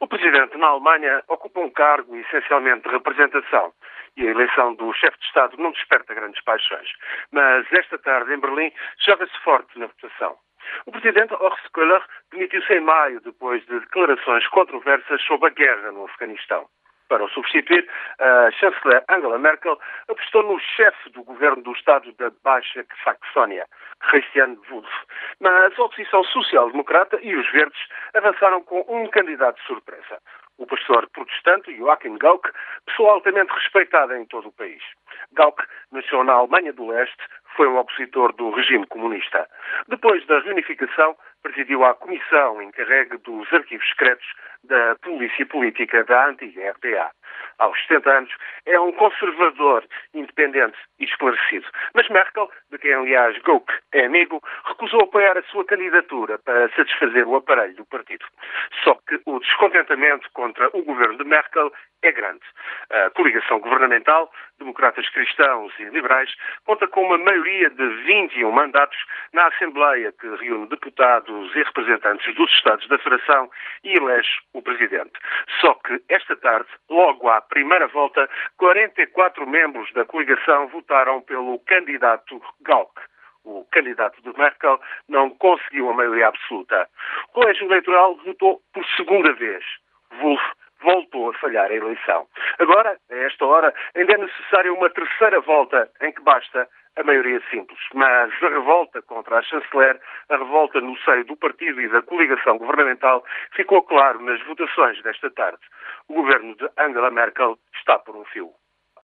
O presidente na Alemanha ocupa um cargo essencialmente de representação e a eleição do chefe de Estado não desperta grandes paixões. Mas esta tarde, em Berlim, joga-se forte na votação. O presidente Horst Köhler demitiu-se em maio depois de declarações controversas sobre a guerra no Afeganistão. Para o substituir, a chanceler Angela Merkel apostou no chefe do governo do Estado da Baixa Saxónia, Christian Wulff. Mas a oposição social-democrata e os verdes avançaram com um candidato de surpresa. O pastor protestante Joachim Gauck, pessoa altamente respeitada em todo o país. Gauck nasceu na Alemanha do Leste, foi um opositor do regime comunista. Depois da reunificação, presidiu a comissão encarregue dos arquivos secretos da Polícia Política da antiga RDA. Aos 70 anos, é um conservador independente e esclarecido. Mas Merkel, de quem aliás Gauck é amigo, recusou apoiar a sua candidatura para satisfazer o aparelho do partido. Só que o descontentamento contra o governo de Merkel é grande. A coligação governamental, democratas cristãos e liberais, conta com uma maioria de 21 mandatos na Assembleia, que reúne deputados e representantes dos Estados da Federação e elege o Presidente. Só que esta tarde, logo à primeira volta, 44 membros da coligação votaram pelo candidato Gauck o candidato de Merkel, não conseguiu a maioria absoluta. O colégio eleitoral votou por segunda vez. Wolf voltou a falhar a eleição. Agora, a esta hora, ainda é necessária uma terceira volta em que basta a maioria simples. Mas a revolta contra a chanceler, a revolta no seio do partido e da coligação governamental, ficou claro nas votações desta tarde. O governo de Angela Merkel está por um fio.